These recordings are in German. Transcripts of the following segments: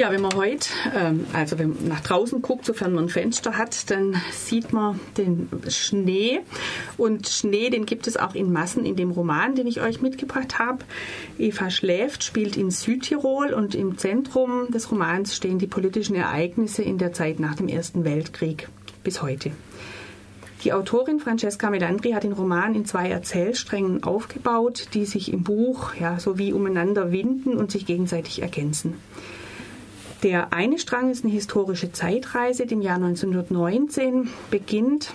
Ja, wenn man heute, ähm, also wenn man nach draußen guckt, sofern man ein Fenster hat, dann sieht man den Schnee. Und Schnee, den gibt es auch in Massen in dem Roman, den ich euch mitgebracht habe. Eva schläft, spielt in Südtirol und im Zentrum des Romans stehen die politischen Ereignisse in der Zeit nach dem Ersten Weltkrieg bis heute. Die Autorin Francesca Melandri hat den Roman in zwei Erzählsträngen aufgebaut, die sich im Buch ja so wie umeinander winden und sich gegenseitig ergänzen. Der eine Strang ist eine historische Zeitreise. Im Jahr 1919 beginnt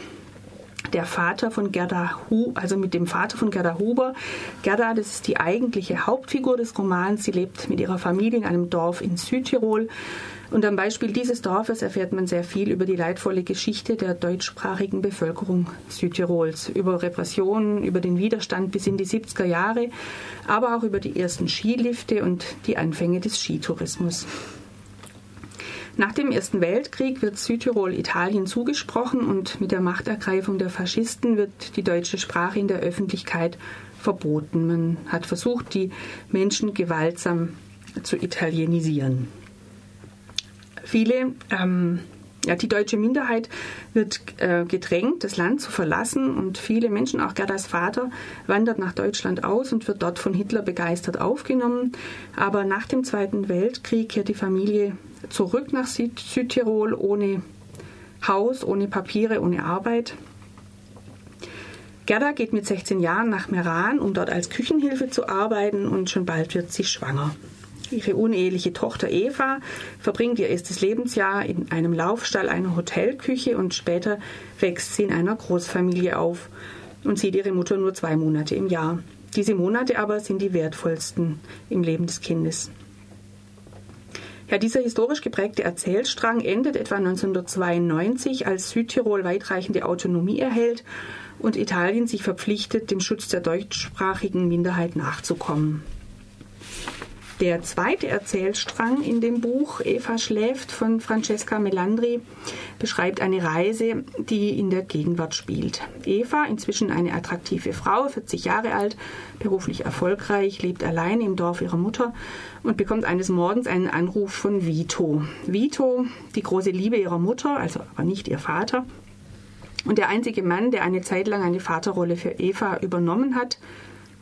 der Vater von Gerda Hu, also mit dem Vater von Gerda Huber. Gerda, das ist die eigentliche Hauptfigur des Romans. Sie lebt mit ihrer Familie in einem Dorf in Südtirol. Und am Beispiel dieses Dorfes erfährt man sehr viel über die leidvolle Geschichte der deutschsprachigen Bevölkerung Südtirols, über Repressionen, über den Widerstand bis in die 70er Jahre, aber auch über die ersten Skilifte und die Anfänge des Skitourismus. Nach dem Ersten Weltkrieg wird Südtirol Italien zugesprochen und mit der Machtergreifung der Faschisten wird die deutsche Sprache in der Öffentlichkeit verboten. Man hat versucht, die Menschen gewaltsam zu italienisieren. Viele ähm, ja, die deutsche Minderheit wird äh, gedrängt, das Land zu verlassen und viele Menschen, auch Gerdas Vater, wandert nach Deutschland aus und wird dort von Hitler begeistert aufgenommen. Aber nach dem Zweiten Weltkrieg kehrt die Familie zurück nach Süd Südtirol ohne Haus, ohne Papiere, ohne Arbeit. Gerda geht mit 16 Jahren nach Meran, um dort als Küchenhilfe zu arbeiten und schon bald wird sie schwanger. Ihre uneheliche Tochter Eva verbringt ihr erstes Lebensjahr in einem Laufstall einer Hotelküche und später wächst sie in einer Großfamilie auf und sieht ihre Mutter nur zwei Monate im Jahr. Diese Monate aber sind die wertvollsten im Leben des Kindes. Ja, dieser historisch geprägte Erzählstrang endet etwa 1992, als Südtirol weitreichende Autonomie erhält und Italien sich verpflichtet, dem Schutz der deutschsprachigen Minderheit nachzukommen. Der zweite Erzählstrang in dem Buch Eva schläft von Francesca Melandri beschreibt eine Reise, die in der Gegenwart spielt. Eva, inzwischen eine attraktive Frau, 40 Jahre alt, beruflich erfolgreich, lebt allein im Dorf ihrer Mutter und bekommt eines Morgens einen Anruf von Vito. Vito, die große Liebe ihrer Mutter, also aber nicht ihr Vater, und der einzige Mann, der eine Zeit lang eine Vaterrolle für Eva übernommen hat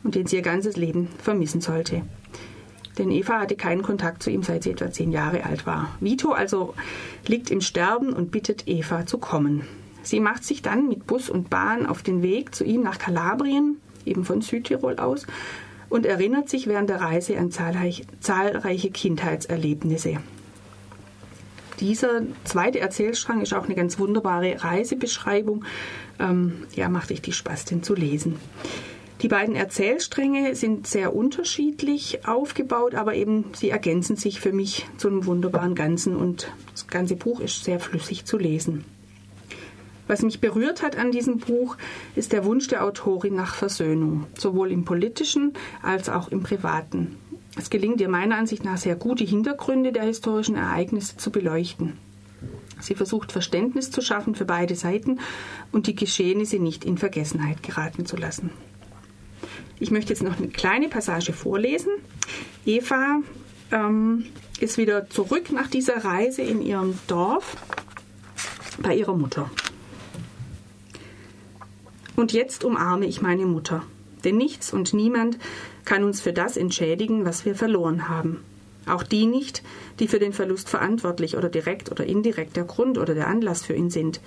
und den sie ihr ganzes Leben vermissen sollte denn Eva hatte keinen Kontakt zu ihm, seit sie etwa zehn Jahre alt war. Vito also liegt im Sterben und bittet Eva zu kommen. Sie macht sich dann mit Bus und Bahn auf den Weg zu ihm nach Kalabrien, eben von Südtirol aus, und erinnert sich während der Reise an zahlreich, zahlreiche Kindheitserlebnisse. Dieser zweite Erzählstrang ist auch eine ganz wunderbare Reisebeschreibung. Ähm, ja, macht richtig Spaß, den zu lesen. Die beiden Erzählstränge sind sehr unterschiedlich aufgebaut, aber eben sie ergänzen sich für mich zu einem wunderbaren Ganzen und das ganze Buch ist sehr flüssig zu lesen. Was mich berührt hat an diesem Buch, ist der Wunsch der Autorin nach Versöhnung, sowohl im politischen als auch im privaten. Es gelingt ihr meiner Ansicht nach sehr gut, die Hintergründe der historischen Ereignisse zu beleuchten. Sie versucht Verständnis zu schaffen für beide Seiten und die Geschehnisse nicht in Vergessenheit geraten zu lassen. Ich möchte jetzt noch eine kleine Passage vorlesen. Eva ähm, ist wieder zurück nach dieser Reise in ihrem Dorf bei ihrer Mutter. Und jetzt umarme ich meine Mutter, denn nichts und niemand kann uns für das entschädigen, was wir verloren haben. Auch die nicht, die für den Verlust verantwortlich oder direkt oder indirekt der Grund oder der Anlass für ihn sind.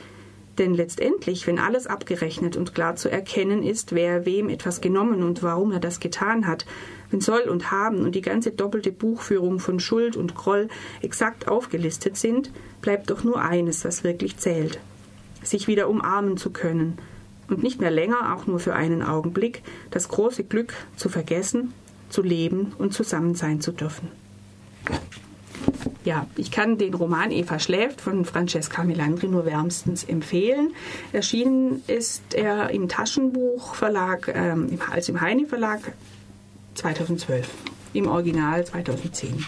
Denn letztendlich, wenn alles abgerechnet und klar zu erkennen ist, wer wem etwas genommen und warum er das getan hat, wenn Soll und Haben und die ganze doppelte Buchführung von Schuld und Groll exakt aufgelistet sind, bleibt doch nur eines, was wirklich zählt. Sich wieder umarmen zu können und nicht mehr länger, auch nur für einen Augenblick, das große Glück zu vergessen, zu leben und zusammen sein zu dürfen. Ja, ich kann den Roman Eva schläft von Francesca Melandri nur wärmstens empfehlen. Erschienen ist er im Taschenbuchverlag, ähm, also im Heine Verlag 2012, im Original 2010.